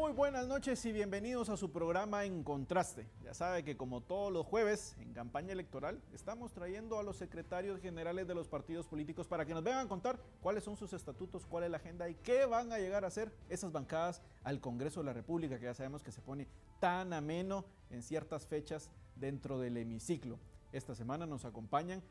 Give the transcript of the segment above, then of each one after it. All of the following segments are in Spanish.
Muy buenas noches y bienvenidos a su programa En Contraste. Ya sabe que como todos los jueves en campaña electoral estamos trayendo a los secretarios generales de los partidos políticos para que nos vengan a contar cuáles son sus estatutos, cuál es la agenda y qué van a llegar a hacer esas bancadas al Congreso de la República, que ya sabemos que se pone tan ameno en ciertas fechas dentro del hemiciclo. Esta semana nos acompañan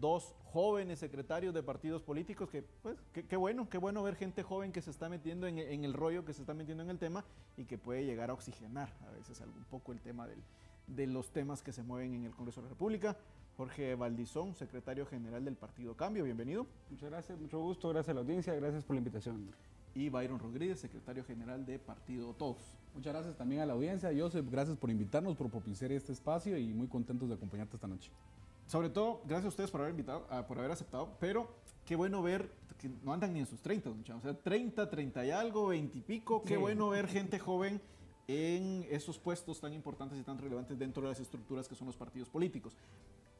dos jóvenes secretarios de partidos políticos que, pues, qué bueno, qué bueno ver gente joven que se está metiendo en, el rollo, que se está metiendo en el tema y que puede llegar a oxigenar a veces un poco el tema del, de los temas que se mueven en el Congreso de la República. Jorge Valdizón, secretario general del Partido Cambio, bienvenido. Muchas gracias, mucho gusto, gracias a la audiencia, gracias por la invitación. Y Byron Rodríguez, secretario general de Partido Todos. Muchas gracias también a la audiencia. Joseph, gracias por invitarnos, por propiciar este espacio y muy contentos de acompañarte esta noche sobre todo, gracias a ustedes por haber invitado, ah, por haber aceptado, pero qué bueno ver que no andan ni en sus 30, o sea, 30, 30 y algo, 20 y pico, qué bueno ver gente joven en esos puestos tan importantes y tan relevantes dentro de las estructuras que son los partidos políticos.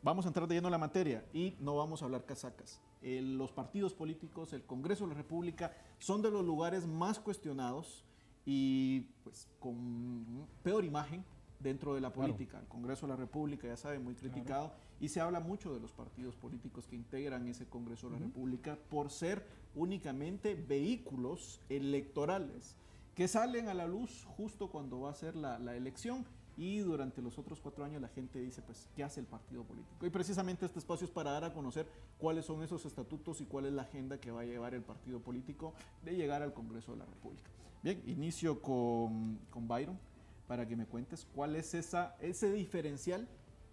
Vamos a entrar de lleno en la materia y no vamos a hablar casacas. los partidos políticos, el Congreso de la República, son de los lugares más cuestionados y pues con peor imagen dentro de la política. El Congreso de la República, ya sabe, muy criticado. Y se habla mucho de los partidos políticos que integran ese Congreso de la República por ser únicamente vehículos electorales que salen a la luz justo cuando va a ser la, la elección y durante los otros cuatro años la gente dice, pues, ¿qué hace el partido político? Y precisamente este espacio es para dar a conocer cuáles son esos estatutos y cuál es la agenda que va a llevar el partido político de llegar al Congreso de la República. Bien, inicio con, con Byron para que me cuentes cuál es esa, ese diferencial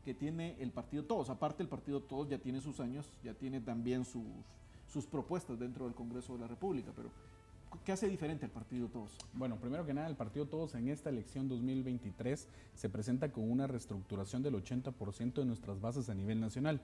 que tiene el partido Todos. Aparte, el partido Todos ya tiene sus años, ya tiene también sus, sus propuestas dentro del Congreso de la República, pero ¿qué hace diferente el partido Todos? Bueno, primero que nada, el partido Todos en esta elección 2023 se presenta con una reestructuración del 80% de nuestras bases a nivel nacional.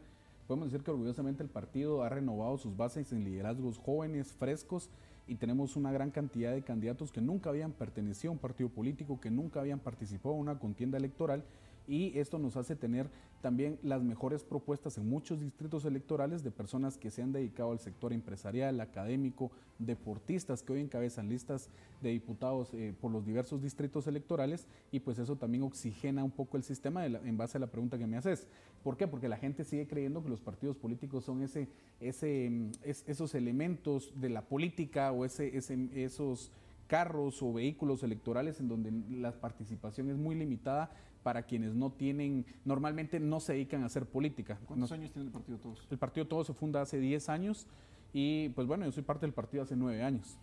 Podemos decir que orgullosamente el partido ha renovado sus bases en liderazgos jóvenes, frescos y tenemos una gran cantidad de candidatos que nunca habían pertenecido a un partido político, que nunca habían participado en una contienda electoral y esto nos hace tener también las mejores propuestas en muchos distritos electorales de personas que se han dedicado al sector empresarial, académico, deportistas que hoy encabezan listas de diputados eh, por los diversos distritos electorales y pues eso también oxigena un poco el sistema en base a la pregunta que me haces. ¿Por qué? Porque la gente sigue creyendo que los partidos políticos son ese, mm, esos elementos de la política o ese, esos carros o vehículos electorales en donde la participación es muy limitada para quienes no tienen, normalmente no se dedican a hacer política. ¿Cuántos años tiene el Partido Todos? El Partido Todos se funda hace 10 años y pues bueno, yo soy parte del partido hace 9 años.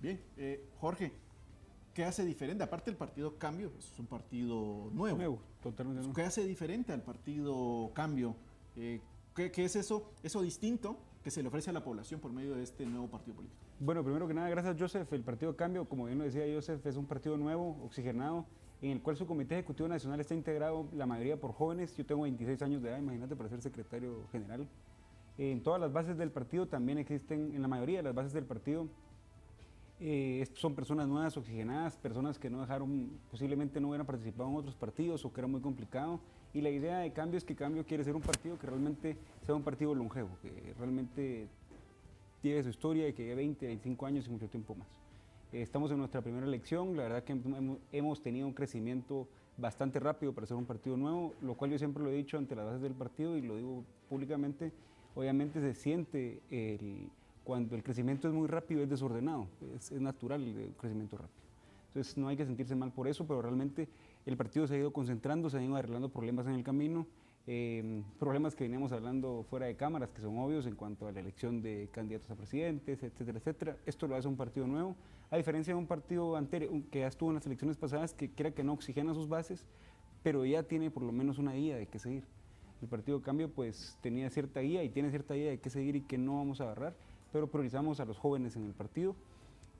Bien, eh, Jorge, ¿qué hace diferente? Aparte del Partido Cambio, pues, es un partido nuevo. Nuevo, totalmente nuevo. ¿Qué hace diferente al Partido Cambio? Eh, ¿qué, ¿Qué es eso, eso distinto que se le ofrece a la población por medio de este nuevo partido político? Bueno, primero que nada, gracias Joseph. El Partido Cambio, como bien lo decía Joseph, es un partido nuevo, oxigenado, en el cual su Comité Ejecutivo Nacional está integrado la mayoría por jóvenes. Yo tengo 26 años de edad, imagínate, para ser secretario general. En todas las bases del partido también existen, en la mayoría de las bases del partido, eh, son personas nuevas, oxigenadas, personas que no dejaron, posiblemente no hubieran participado en otros partidos o que era muy complicado. Y la idea de cambio es que Cambio quiere ser un partido que realmente sea un partido longevo, que realmente tiene su historia y que lleve 20, 25 años y mucho tiempo más. Eh, estamos en nuestra primera elección, la verdad que hemos tenido un crecimiento bastante rápido para ser un partido nuevo, lo cual yo siempre lo he dicho ante las bases del partido y lo digo públicamente, obviamente se siente el, cuando el crecimiento es muy rápido, es desordenado, es, es natural el crecimiento rápido. Entonces no hay que sentirse mal por eso, pero realmente el partido se ha ido concentrando, se han ido arreglando problemas en el camino, eh, problemas que veníamos hablando fuera de cámaras, que son obvios en cuanto a la elección de candidatos a presidentes, etcétera, etcétera. Esto lo hace un partido nuevo, a diferencia de un partido anterior que ya estuvo en las elecciones pasadas, que crea que no oxigena sus bases, pero ya tiene por lo menos una guía de qué seguir. El Partido Cambio pues tenía cierta guía y tiene cierta guía de qué seguir y qué no vamos a agarrar, pero priorizamos a los jóvenes en el partido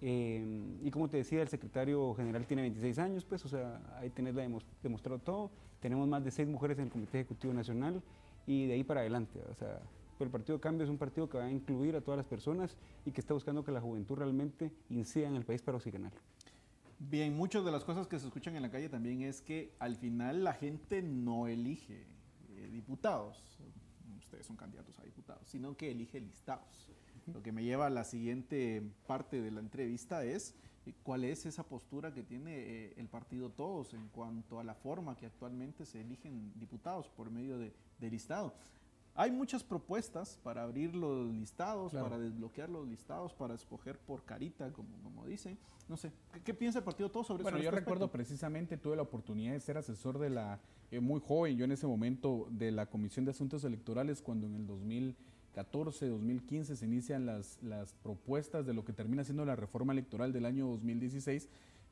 eh, y como te decía, el secretario general tiene 26 años, pues, o sea, ahí tenés demostrado todo. Tenemos más de seis mujeres en el Comité Ejecutivo Nacional y de ahí para adelante. O sea, el Partido de Cambio es un partido que va a incluir a todas las personas y que está buscando que la juventud realmente incida en el país para oxigenar. Bien, muchas de las cosas que se escuchan en la calle también es que al final la gente no elige eh, diputados, ustedes son candidatos a diputados, sino que elige listados. Lo que me lleva a la siguiente parte de la entrevista es cuál es esa postura que tiene eh, el partido Todos en cuanto a la forma que actualmente se eligen diputados por medio de, listado. Hay muchas propuestas para abrir los listados, para desbloquear los listados, para escoger por carita, como, como dicen. No sé, ¿qué, piensa el partido Todos sobre eso? Bueno, yo este recuerdo precisamente, tuve la oportunidad de ser asesor de la, eh, muy joven, yo en ese momento, de la Comisión de Asuntos Electorales, cuando en el 2000 2014, 2015 se inician las, las propuestas de lo que termina siendo la reforma electoral del año 2016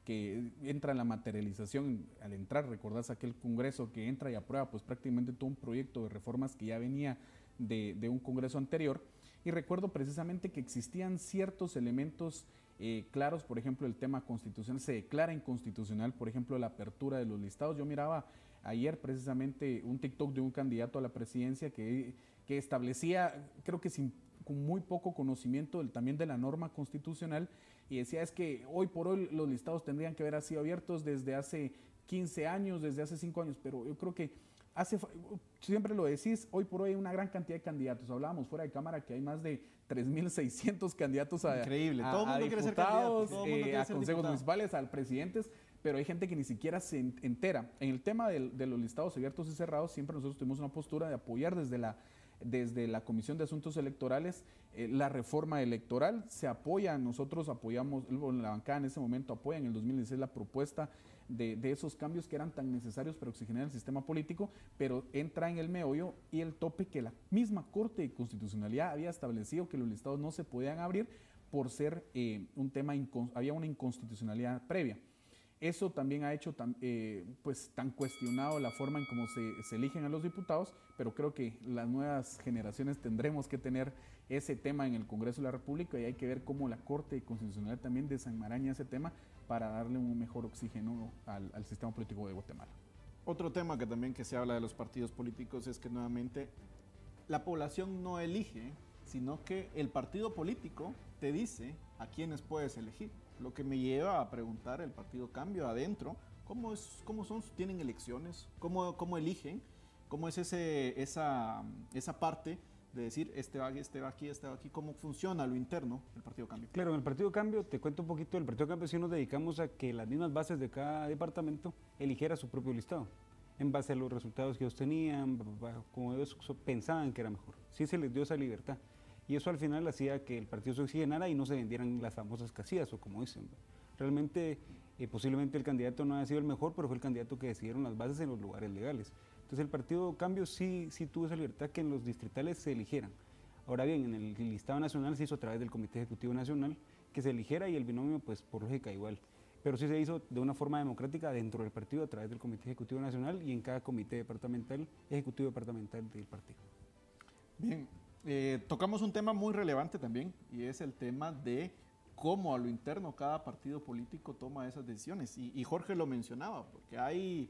que entra en la materialización, al entrar, recordás aquel Congreso que entra y aprueba pues prácticamente todo un proyecto de reformas que ya venía de, de un Congreso anterior. Y recuerdo precisamente que existían ciertos elementos eh, claros, por ejemplo, el tema constitucional, se declara inconstitucional, por ejemplo, la apertura de los listados. Yo miraba ayer precisamente un TikTok de un candidato a la presidencia que que establecía, creo que sin, con muy poco conocimiento también de la norma constitucional, y decía es que hoy por hoy los listados tendrían que haber sido abiertos desde hace 15 años, desde hace 5 años, pero yo creo que hace, siempre lo decís, hoy por hoy hay una gran cantidad de candidatos. Hablábamos fuera de cámara que hay más de 3.600 candidatos a, Increíble. Todo mundo quiere ser eh, a consejos municipales, al presidentes, pero hay gente que ni siquiera se entera. En el tema de, de los listados abiertos y cerrados, siempre nosotros tuvimos una postura de apoyar desde la desde la Comisión de Asuntos Electorales eh, la reforma electoral. Se apoya, nosotros apoyamos, la bancada en ese momento apoya en el 2016 la propuesta de, esos cambios que eran tan necesarios para oxigenar el sistema político, pero entra en el meollo y el tope que la misma Corte de Constitucionalidad había establecido que los listados no se podían abrir por ser eh, un tema, había una inconstitucionalidad previa. Eso también ha hecho tan, eh, pues, tan cuestionado la forma en cómo se, eligen a los diputados, pero creo que las nuevas generaciones tendremos que tener ese tema en el Congreso de la República y hay que ver cómo la Corte Constitucional también desenmaraña ese tema para darle un mejor oxígeno al, al sistema político de Guatemala. Otro tema que también que se habla de los partidos políticos es que nuevamente la población no elige, sino que el partido político te dice a quiénes puedes elegir. Lo que me lleva a preguntar el Partido Cambio adentro, ¿cómo, es, cómo son, tienen elecciones? ¿Cómo, cómo eligen? ¿Cómo es ese, esa, esa parte de decir este va este va aquí, este va aquí? ¿Cómo funciona lo interno del Partido Cambio? Claro, en el Partido Cambio, te cuento un poquito, el Partido Cambio sí nos dedicamos a que las mismas bases de cada departamento eligiera su propio listado en base a los resultados que ellos tenían, como ellos pensaban que era mejor. Sí se les dio esa libertad. Y eso al final hacía que el partido se oxigenara y no se vendieran las famosas casillas, o como dicen. Realmente, eh, posiblemente el candidato no haya sido el mejor, pero fue el candidato que decidieron las bases en los lugares legales. Entonces el partido Cambio sí, sí tuvo esa libertad que en los distritales se eligieran. Ahora bien, en el listado nacional se hizo a través del Comité Ejecutivo Nacional que se eligiera y el binomio, pues por lógica igual. Pero sí se hizo de una forma democrática dentro del partido a través del Comité Ejecutivo Nacional y en cada comité departamental, ejecutivo departamental del partido. Bien, eh, tocamos un tema muy relevante también y es el tema de cómo a lo interno cada partido político toma esas decisiones. Y, Jorge lo mencionaba, porque hay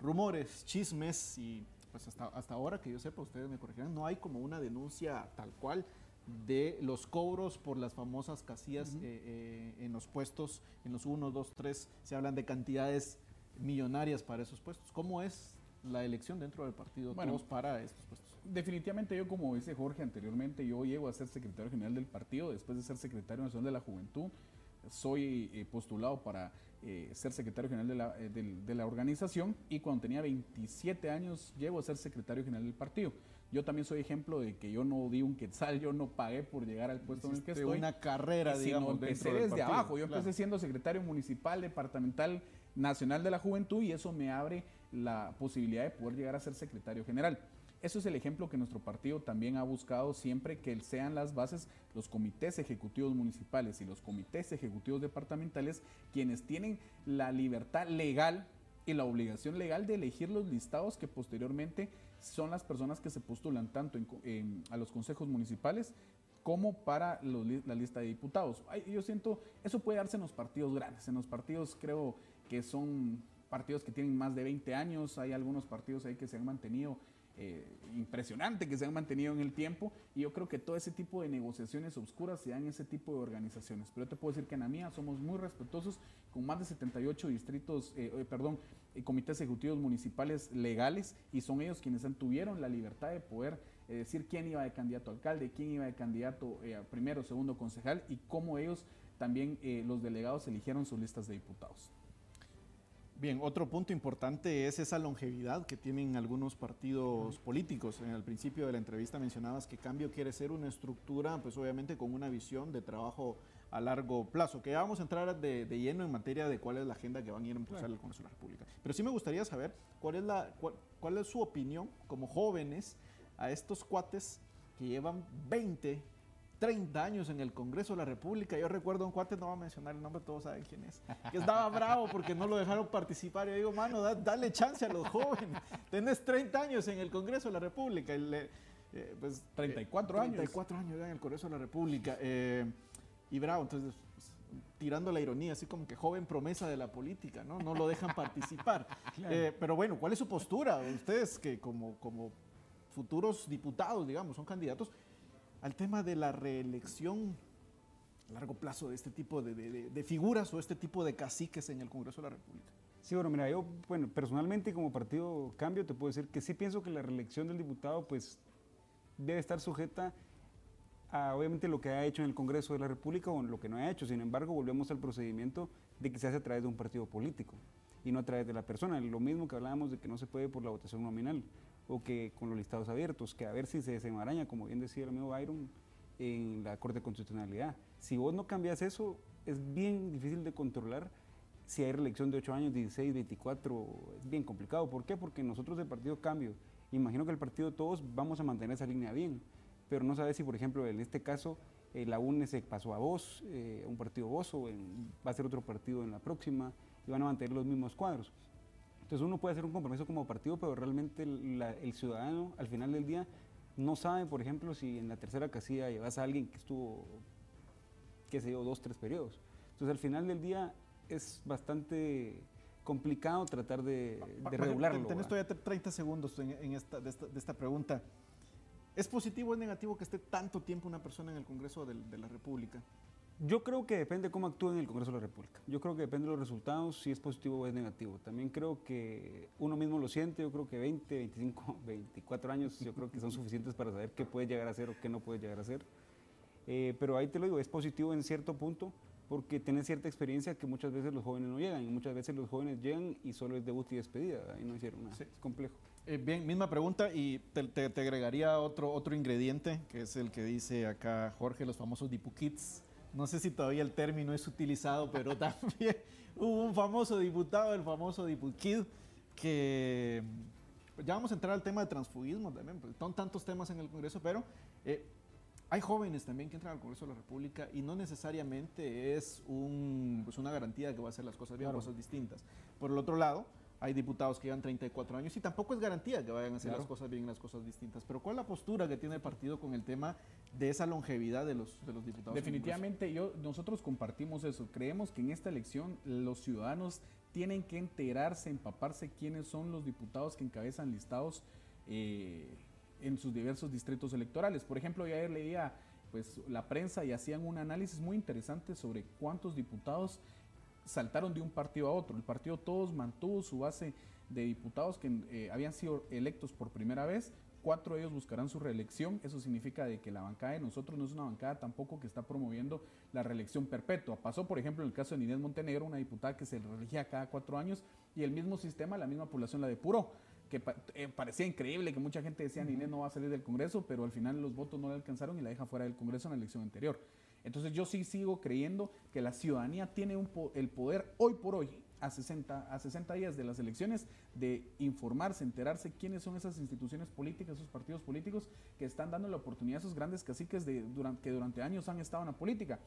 rumores, chismes y pues hasta, hasta ahora que yo sepa, ustedes me corregirán, no hay como una denuncia tal cual de los cobros por las famosas casillas eh, eh, en los puestos, en los 1, 2, 3, se hablan de cantidades millonarias para esos puestos. ¿Cómo es la elección dentro del partido bueno, para estos puestos? Definitivamente yo, como dice Jorge anteriormente, yo llego a ser secretario general del partido después de ser secretario nacional de la juventud. Soy eh, postulado para eh, ser secretario general de la, eh, de la, organización y cuando tenía 27 años llego a ser secretario general del partido. Yo también soy ejemplo de que yo no di un quetzal, yo no pagué por llegar al puesto en el que estoy. una carrera, digamos, empecé desde abajo. Yo empecé siendo secretario municipal, departamental, nacional de la juventud y eso me abre la posibilidad de poder llegar a ser secretario general. Eso es el ejemplo que nuestro partido también ha buscado siempre que sean las bases, los comités ejecutivos municipales y los comités ejecutivos departamentales quienes tienen la libertad legal y la obligación legal de elegir los listados que posteriormente son las personas que se postulan tanto a los consejos municipales como para la lista de diputados. yo siento, eso puede darse en los partidos grandes, en los partidos creo que son partidos que tienen más de 20 años, hay algunos partidos ahí que se han mantenido eh, impresionante que se han mantenido en el tiempo y yo creo que todo ese tipo de negociaciones oscuras se dan en ese tipo de organizaciones. Pero yo te puedo decir que en la mía somos muy respetuosos con más de 78 distritos, eh, eh, perdón, comités ejecutivos municipales legales y son ellos quienes tuvieron la libertad de poder decir quién iba de candidato a alcalde, quién iba de candidato a primero, segundo concejal y cómo ellos también los delegados eligieron sus listas de diputados. Bien, otro punto importante es esa longevidad que tienen algunos partidos políticos. En el principio de la entrevista mencionabas que Cambio quiere ser una estructura, pues obviamente con una visión de trabajo a largo plazo, que ya vamos a entrar de, lleno en materia de cuál es la agenda que van a ir a impulsar el Congreso de la República. Pero sí me gustaría saber cuál es, la, cuál es su opinión como jóvenes a estos cuates que llevan 20, 30 años en el Congreso de la República. Yo recuerdo un cuate, no voy a mencionar el nombre, todos saben quién es, que estaba bravo porque no lo dejaron participar. Yo digo, mano, dale chance a los jóvenes. Tenés 30 años en el Congreso de la República. Eh, pues, 34 años. 34 años en el Congreso de la República. Eh, y bravo, entonces, pues, tirando la ironía, así como que joven promesa de la política, ¿no? No lo dejan participar. Eh, pero bueno, ¿cuál es su postura? Ustedes que como, como futuros diputados, digamos, son candidatos, al tema de la reelección a largo plazo de este tipo de, figuras o este tipo de caciques en el Congreso de la República. Sí, bueno, mira, yo, bueno, personalmente como partido Cambio te puedo decir que sí pienso que la reelección del diputado pues debe estar sujeta a obviamente lo que ha hecho en el Congreso de la República o lo que no ha hecho. Sin embargo, volvemos al procedimiento de que se hace a través de un partido político y no a través de la persona. Lo mismo que hablábamos de que no se puede por la votación nominal o que con los listados abiertos, que a ver si se desenmaraña, como bien decía el amigo Byron, en la Corte de Constitucionalidad. Si vos no cambias eso, es bien difícil de controlar. Si hay reelección de 8 años, 16, 24, es bien complicado. ¿Por qué? Porque nosotros del Partido Cambio, imagino que el partido todos vamos a mantener esa línea bien, pero no sabes si, por ejemplo, en este caso, eh, la UNE se pasó a vos, eh, un partido vos, o va a ser otro partido en la próxima, y van a mantener los mismos cuadros. Entonces uno puede hacer un compromiso como partido, pero realmente el, ciudadano al final del día no sabe, por ejemplo, si en la tercera casilla llevas a alguien que estuvo, qué sé yo, dos, tres periodos. Entonces al final del día es bastante complicado tratar de, de regularlo. Tenés todavía 30 segundos en, esta, de, esta, pregunta. ¿Es positivo o es negativo que esté tanto tiempo una persona en el Congreso de la República? Yo creo que depende cómo actúe en el Congreso de la República. Yo creo que depende de los resultados, si es positivo o es negativo. También creo que uno mismo lo siente, yo creo que 20, 25, 24 años, yo creo que son suficientes para saber qué puede llegar a ser o qué no puede llegar a ser. Eh, pero ahí te lo digo, es positivo en cierto punto porque tienes cierta experiencia que muchas veces los jóvenes no llegan y muchas veces los jóvenes llegan y solo es debut y despedida, ahí no hicieron nada, es complejo. Eh, bien, misma pregunta y te, te, agregaría otro, otro ingrediente que es el que dice acá Jorge, los famosos Dipukits no sé si todavía el término es utilizado, pero también hubo un famoso diputado, el famoso Dipukid, que ya vamos a entrar al tema de transfugismo también, porque son tantos temas en el Congreso, pero eh, hay jóvenes también que entran al Congreso de la República y no necesariamente es un, pues una garantía de que va a hacer las cosas bien cosas distintas. Por el otro lado, hay diputados que llevan 34 años y tampoco es garantía que vayan a hacer las cosas bien y las cosas distintas. Pero ¿cuál es la postura que tiene el partido con el tema de esa longevidad de los, de los diputados? Definitivamente yo, nosotros compartimos eso. Creemos que en esta elección los ciudadanos tienen que enterarse, empaparse quiénes son los diputados que encabezan listados eh, en sus diversos distritos electorales. Por ejemplo, yo ayer leía pues, la prensa y hacían un análisis muy interesante sobre cuántos diputados saltaron de un partido a otro. El partido todos mantuvo su base de diputados que eh, habían sido electos por primera vez. Cuatro de ellos buscarán su reelección. Eso significa de que la bancada de nosotros no es una bancada tampoco que está promoviendo la reelección perpetua. Pasó, por ejemplo, en el caso de Inés Montenegro, una diputada que se reelegía cada cuatro años y el mismo sistema, la misma población la depuró que eh, parecía increíble que mucha gente decía Inés no va a salir del Congreso, pero al final los votos no le alcanzaron y la deja fuera del Congreso en la elección anterior. Entonces yo sí sigo creyendo que la ciudadanía tiene el poder hoy por hoy a 60, a 60 días de las elecciones de informarse, enterarse quiénes son esas instituciones políticas, esos partidos políticos que están dando la oportunidad a esos grandes caciques de, durante, que durante años han estado en la política.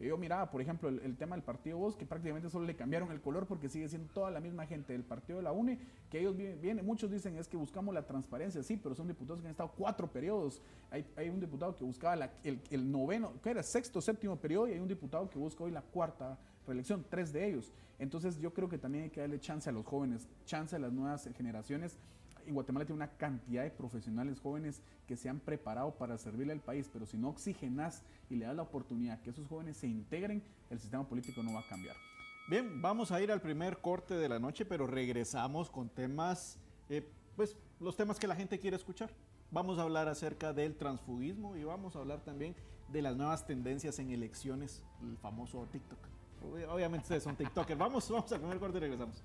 Yo miraba, por ejemplo, el, tema del partido Voz, que prácticamente solo le cambiaron el color porque sigue siendo toda la misma gente del partido de la UNE, que ellos vienen, muchos dicen es que buscamos la transparencia, sí, pero son diputados que han estado cuatro periodos. Hay, hay un diputado que buscaba el, el noveno, que era sexto, séptimo periodo, y hay un diputado que busca hoy la cuarta reelección, tres de ellos. Entonces yo creo que también hay que darle chance a los jóvenes, chance a las nuevas generaciones. En Guatemala tiene una cantidad de profesionales jóvenes que se han preparado para servirle al país, pero si no oxigenas y le das la oportunidad que esos jóvenes se integren, el sistema político no va a cambiar. Bien, vamos a ir al primer corte de la noche, pero regresamos con temas, eh, pues los temas que la gente quiere escuchar. Vamos a hablar acerca del transfugismo y vamos a hablar también de las nuevas tendencias en elecciones, el famoso TikTok. Obviamente ustedes son TikTokers. Vamos, vamos a comer corte y regresamos.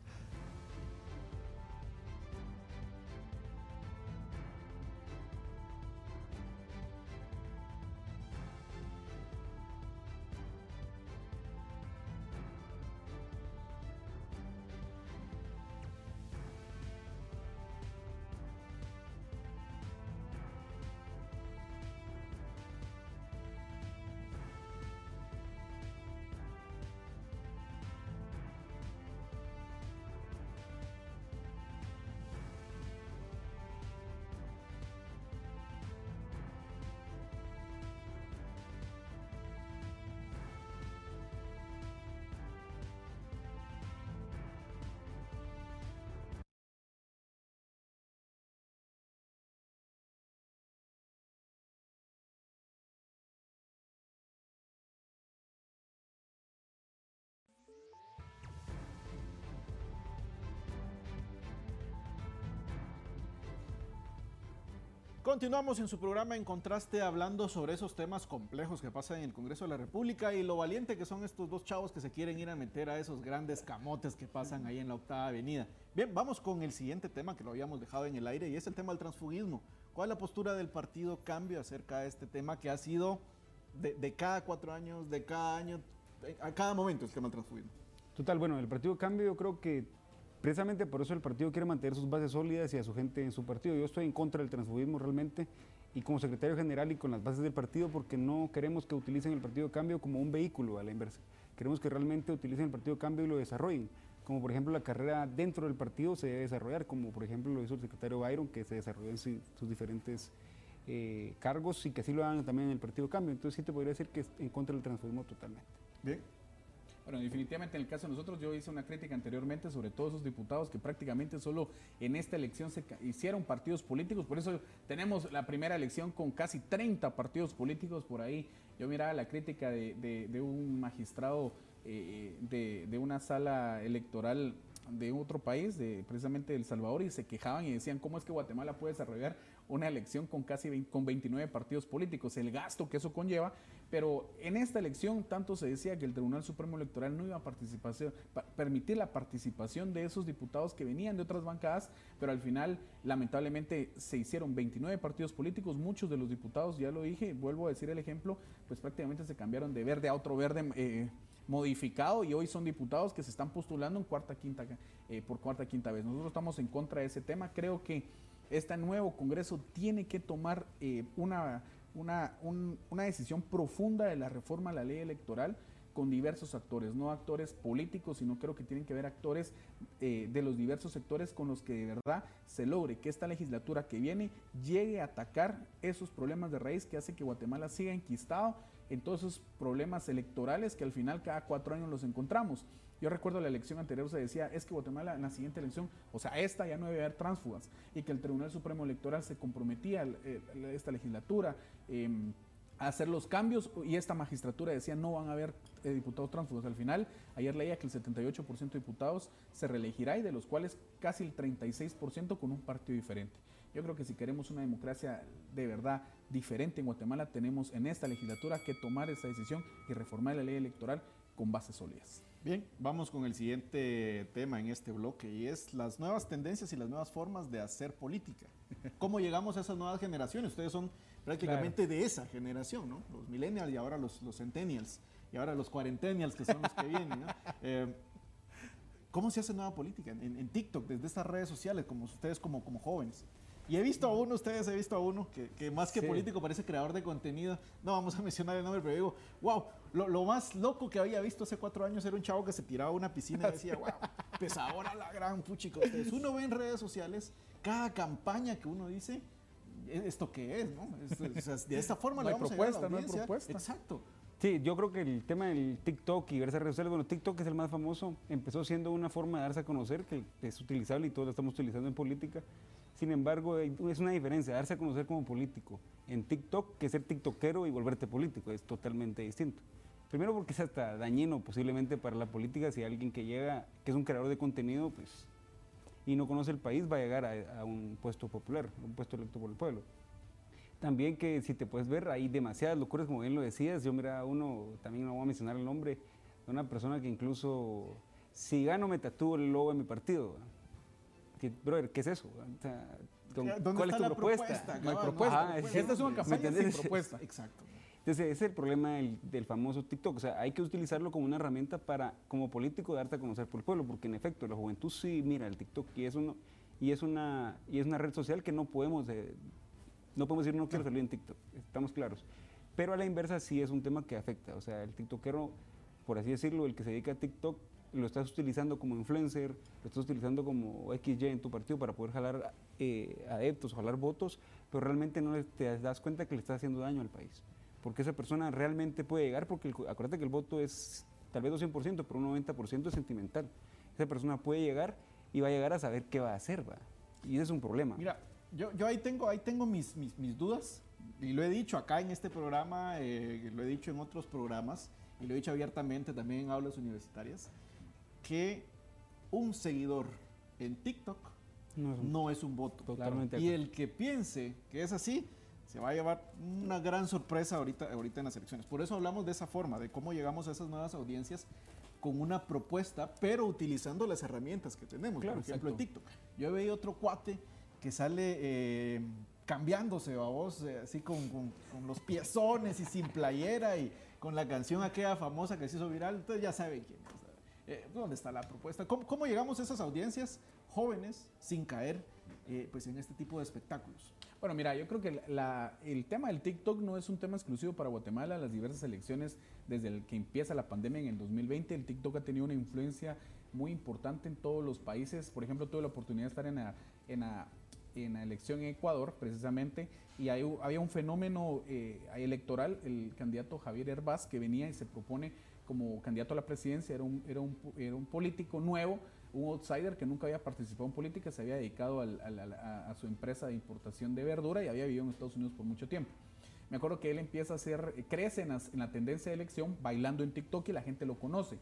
Continuamos en su programa En Contraste hablando sobre esos temas complejos que pasan en el Congreso de la República y lo valiente que son estos dos chavos que se quieren ir a meter a esos grandes camotes que pasan ahí en la octava avenida. Bien, vamos con el siguiente tema que lo habíamos dejado en el aire y es el tema del transfugismo. ¿Cuál es la postura del partido Cambio acerca de este tema que ha sido de, cada cuatro años, de cada año, a cada momento el tema del transfugismo? Total, bueno, el partido Cambio yo creo que Precisamente por eso el partido quiere mantener sus bases sólidas y a su gente en su partido. Yo estoy en contra del transfugismo realmente y como secretario general y con las bases del partido porque no queremos que utilicen el partido cambio como un vehículo a la inversa. Queremos que realmente utilicen el partido cambio y lo desarrollen. Como por ejemplo la carrera dentro del partido se debe desarrollar, como por ejemplo lo hizo el secretario Byron, que se desarrolló en sus diferentes eh, cargos y que así lo hagan también en el partido cambio. Entonces sí te podría decir que es en contra del transfugismo totalmente. Bien, bueno, definitivamente en el caso de nosotros, yo hice una crítica anteriormente sobre todos esos diputados que prácticamente solo en esta elección se hicieron partidos políticos, por eso tenemos la primera elección con casi 30 partidos políticos por ahí. Yo miraba la crítica de, un magistrado eh, de, de una sala electoral de otro país, de precisamente El Salvador, y se quejaban y decían cómo es que Guatemala puede desarrollar una elección con casi con 29 partidos políticos, el gasto que eso conlleva, pero en esta elección tanto se decía que el Tribunal Supremo Electoral no iba a permitir la participación de esos diputados que venían de otras bancadas, pero al final lamentablemente se hicieron 29 partidos políticos, muchos de los diputados, ya lo dije, vuelvo a decir el ejemplo, pues prácticamente se cambiaron de verde a otro verde. Eh, modificado y hoy son diputados que se están postulando en cuarta quinta eh, por cuarta quinta vez. Nosotros estamos en contra de ese tema. Creo que este nuevo Congreso tiene que tomar eh, una, una, decisión profunda de la reforma a la ley electoral con diversos actores, no actores políticos, sino creo que tienen que ver actores eh, de los diversos sectores con los que de verdad se logre que esta legislatura que viene llegue a atacar esos problemas de raíz que hace que Guatemala siga enquistado en todos esos problemas electorales que al final cada cuatro años los encontramos. Yo recuerdo la elección anterior se decía, es que Guatemala en la siguiente elección, o sea, esta ya no debe haber tránsfugas, y que el Tribunal Supremo Electoral se comprometía, eh, esta legislatura, em, a hacer los cambios, y esta magistratura decía, no van a haber eh, diputados tránsfugas. Al final, ayer leía que el 78% de diputados se reelegirá, y de los cuales casi el 36% con un partido diferente. Yo creo que si queremos una democracia de verdad diferente en Guatemala, tenemos en esta legislatura que tomar esa decisión y reformar la ley electoral con bases sólidas. Bien, vamos con el siguiente tema en este bloque y es las nuevas tendencias y las nuevas formas de hacer política. ¿Cómo llegamos a esas nuevas generaciones? Ustedes son prácticamente de esa generación, ¿no? Los millennials y ahora los, los centennials y ahora los cuarentennials que son los que vienen, ¿no? Eh, ¿Cómo se hace nueva política? En, en, TikTok, desde estas redes sociales, como ustedes como, como jóvenes. Y he visto a uno, ustedes he visto a uno, que, más que político parece creador de contenido. No vamos a mencionar el nombre, pero digo, wow, lo, más loco que había visto hace cuatro años era un chavo que se tiraba a una piscina y decía, wow, pues ahora la gran puchica. Ustedes, uno ve en redes sociales cada campaña que uno dice, ¿e-, ¿esto qué es? No? de esta forma le vamos propuesta, a No hay propuesta. Exacto. Sí, yo creo que el tema del TikTok y redes sociales, bueno, TikTok es el más famoso, empezó siendo una forma de darse a conocer que es utilizable y todos lo estamos utilizando en política. Sin embargo, es una diferencia, darse a conocer como político en TikTok que ser tiktokero y volverte político, es totalmente distinto. Primero porque es hasta dañino posiblemente para la política si alguien que llega, que es un creador de contenido, pues, y no conoce el país, va a llegar a, un puesto popular, un puesto electo por el pueblo. También que si te puedes ver, hay demasiadas locuras, como bien lo decías. Yo mira uno, también no voy a mencionar el nombre, de una persona que incluso, si gano me tatúo el logo de mi partido. Que, brother, ¿qué es eso? O sea, ¿Cuál es tu propuesta? No hay propuesta. Esta es una campaña sin propuesta. Exacto. Entonces, ese es el problema del, del, famoso TikTok. O sea, hay que utilizarlo como una herramienta para, como político, darte a conocer por el pueblo, porque en efecto, la juventud sí mira el TikTok y es, uno, y es, una, y es una red social que no podemos, eh, no podemos decir no quiero salir en TikTok, estamos claros. Pero a la inversa sí es un tema que afecta. O sea, el TikTokero, por así decirlo, el que se dedica a TikTok, lo estás utilizando como influencer, lo estás utilizando como XY en tu partido para poder jalar eh, adeptos jalar votos, pero realmente no te das cuenta que le estás haciendo daño al país porque esa persona realmente puede llegar, porque acuérdate que el voto es tal vez 200%, pero un 90% es sentimental. Esa persona puede llegar y va a llegar a saber qué va a hacer, ¿va? Y ese es un problema. Mira, yo, yo ahí tengo, ahí tengo mis, mis, mis dudas, y lo he dicho acá en este programa, eh, lo he dicho en otros programas, y lo he dicho abiertamente también en aulas universitarias, que un seguidor en TikTok no es un, no es un voto. Totalmente. Y el que piense que es así, se va a llevar una gran sorpresa ahorita, ahorita en las elecciones. Por eso hablamos de esa forma, de cómo llegamos a esas nuevas audiencias con una propuesta, pero utilizando las herramientas que tenemos. Por ejemplo, el TikTok. Yo veía otro cuate que sale eh, cambiándose, a vos, eh, así con, los piezones y sin playera y con la canción aquella famosa que se hizo viral. Entonces ya saben quién es. Eh, ¿Dónde está la propuesta? ¿Cómo, ¿Cómo, llegamos a esas audiencias jóvenes sin caer pues en este tipo de espectáculos? Bueno, mira, yo creo que el tema del TikTok no es un tema exclusivo para Guatemala. Las diversas elecciones, desde el que empieza la pandemia en el 2020, el TikTok ha tenido una influencia muy importante en todos los países. Por ejemplo, tuve la oportunidad de estar en en la, en la elección en Ecuador, precisamente, y hay, había un fenómeno eh, electoral. El candidato Javier Herbaz, que venía y se propone como candidato a la presidencia, era un, era un, era un político nuevo un outsider que nunca había participado en política, se había dedicado a, su empresa de importación de verdura y había vivido en Estados Unidos por mucho tiempo. Me acuerdo que él empieza a hacer, crece en, en la tendencia de elección bailando en TikTok y la gente lo conoce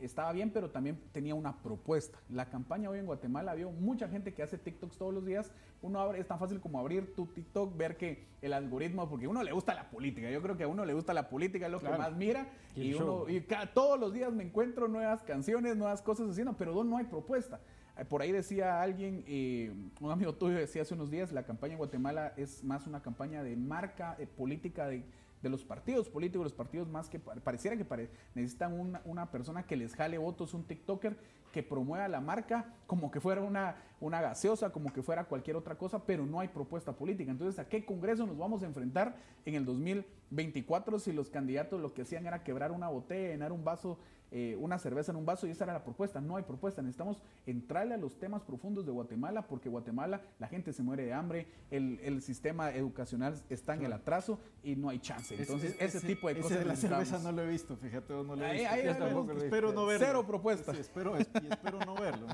estaba bien, pero también tenía una propuesta. La campaña hoy en Guatemala había mucha gente que hace TikToks todos los días. Uno abre, es tan fácil como abrir tu TikTok, ver que el algoritmo, porque a uno le gusta la política. Yo creo que a uno le gusta la política, es lo que más mira. Y, uno, y todos los días me encuentro nuevas canciones, nuevas cosas haciendo, pero no hay propuesta. Eh, por ahí decía alguien, eh, un amigo tuyo decía hace unos días, la campaña en Guatemala es más una campaña de marca eh, política de de los partidos políticos, los partidos más que pareciera que necesitan una, una, persona que les jale votos, un TikToker que promueva la marca como que fuera una, una gaseosa, como que fuera cualquier otra cosa, pero no hay propuesta política. Entonces, ¿a qué Congreso nos vamos a enfrentar en el 2024 si los candidatos lo que hacían era quebrar una botella, llenar un vaso eh, una cerveza en un vaso y esa era la propuesta. No hay propuesta. Necesitamos entrarle a los temas profundos de Guatemala porque Guatemala la gente se muere de hambre, el, el sistema educacional está en el atraso y no hay chance. Entonces, ese, tipo de cosas. de la cerveza no lo he visto, fíjate, no lo he visto. Ahí, tampoco espero no verlo. Cero propuestas. espero, y espero no verlo.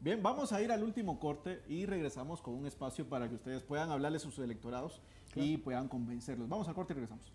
Bien, vamos a ir al último corte y regresamos con un espacio para que ustedes puedan hablarle a sus electorados y puedan convencerlos. Vamos al corte y regresamos.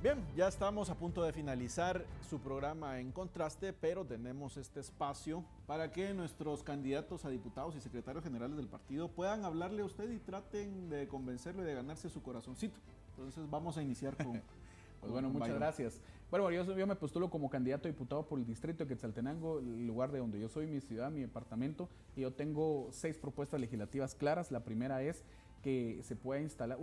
Bien, ya estamos a punto de finalizar su programa en contraste, pero tenemos este espacio para que nuestros candidatos a diputados y secretarios generales del partido puedan hablarle a usted y traten de convencerlo y de ganarse su corazoncito. Entonces vamos a iniciar con... pues bueno, muchas gracias. Bueno, yo, yo, me postulo como candidato a diputado por el distrito de Quetzaltenango, el lugar de donde yo soy, mi ciudad, mi departamento, y yo tengo seis propuestas legislativas claras. La primera es que se pueda instalar,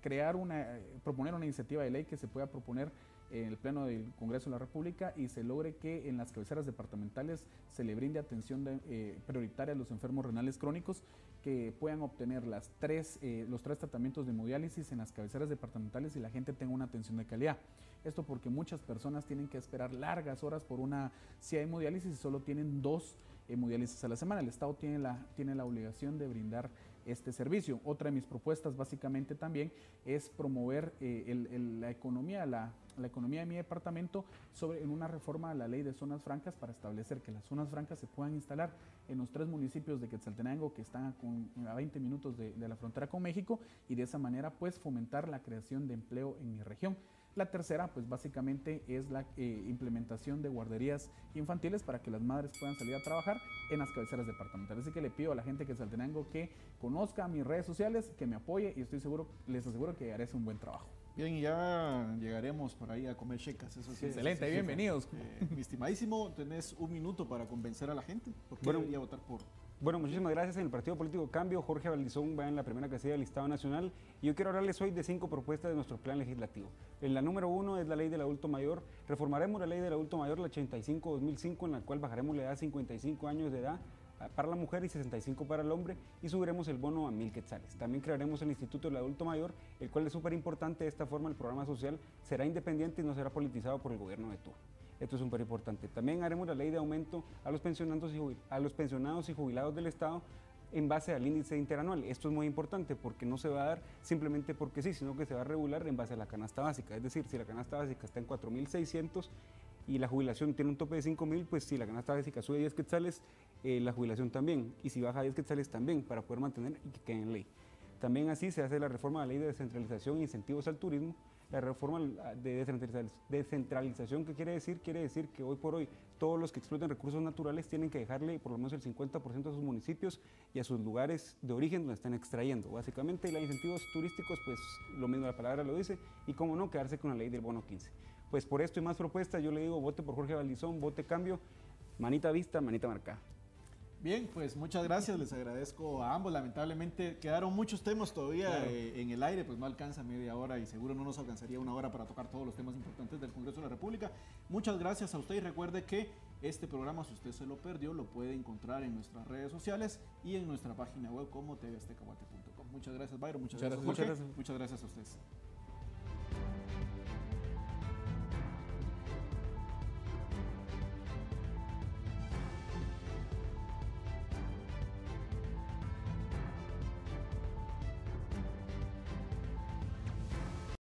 crear una, proponer una iniciativa de ley que se pueda proponer en el Pleno del Congreso de la República y se logre que en las cabeceras departamentales se le brinde atención eh, prioritaria a los enfermos renales crónicos que puedan obtener las tres, eh, los tres tratamientos de hemodiálisis en las cabeceras departamentales y la gente tenga una atención de calidad. Esto porque muchas personas tienen que esperar largas horas por una si hay hemodiálisis y solo tienen dos hemodiálisis a la semana. El Estado tiene la, tiene la obligación de brindar este servicio. Otra de mis propuestas básicamente también es promover eh, la economía, la, economía de mi departamento sobre, en una reforma a la ley de zonas francas para establecer que las zonas francas se puedan instalar en los tres municipios de Quetzaltenango que están a, 20 minutos de, de la frontera con México y de esa manera pues fomentar la creación de empleo en mi región. La tercera, pues básicamente es la eh, implementación de guarderías infantiles para que las madres puedan salir a trabajar en las cabeceras departamentales. Así que le pido a la gente que Saltenango que conozca mis redes sociales, que me apoye y estoy seguro, les aseguro que haré un buen trabajo. Bien, y ya llegaremos por ahí a comer checas, eso sí. Excelente, bienvenidos. Eh, mi estimadísimo, tenés un minuto para convencer a la gente. ¿Por qué debería votar por bueno, muchísimas gracias. En el Partido Político Cambio, Jorge Valdizón va en la primera casilla del listado nacional y yo quiero hablarles hoy de cinco propuestas de nuestro plan legislativo. En la número uno es la ley del adulto mayor. Reformaremos la ley del adulto mayor, la 85-2005, en la cual bajaremos la edad a 55 años de edad para la mujer y 65 para el hombre y subiremos el bono a mil quetzales. También crearemos el Instituto del Adulto Mayor, el cual es súper importante. De esta forma el programa social será independiente y no será politizado por el gobierno de turno. Esto es súper importante. También haremos la ley de aumento a los, pensionados y a los pensionados y jubilados del Estado en base al índice interanual. Esto es muy importante porque no se va a dar simplemente porque sí, sino que se va a regular en base a la canasta básica. Es decir, si la canasta básica está en 4.600 y la jubilación tiene un tope de 5.000, pues si la canasta básica sube 10 quetzales, eh, la jubilación también. Y si baja 10 quetzales también, para poder mantener y que quede en ley. También así se hace la reforma de la ley de descentralización e incentivos al turismo, la reforma de descentralización, ¿qué quiere decir? Quiere decir que hoy por hoy todos los que explotan recursos naturales tienen que dejarle por lo menos el 50% a sus municipios y a sus lugares de origen donde están extrayendo. Básicamente, y los incentivos turísticos, pues lo mismo la palabra lo dice, y cómo no, quedarse con la ley del bono 15. Pues por esto y más propuestas, yo le digo, vote por Jorge Valdizón, vote cambio, manita vista, manita marcada. Bien, pues muchas gracias, les agradezco a ambos. Lamentablemente quedaron muchos temas todavía eh, en el aire, pues no alcanza media hora y seguro no nos alcanzaría una hora para tocar todos los temas importantes del Congreso de la República. Muchas gracias a usted y recuerde que este programa, si usted se lo perdió, lo puede encontrar en nuestras redes sociales y en nuestra página web como tvaztecahuate.com. Muchas gracias, Byron. Muchas, gracias, Muchas gracias a ustedes.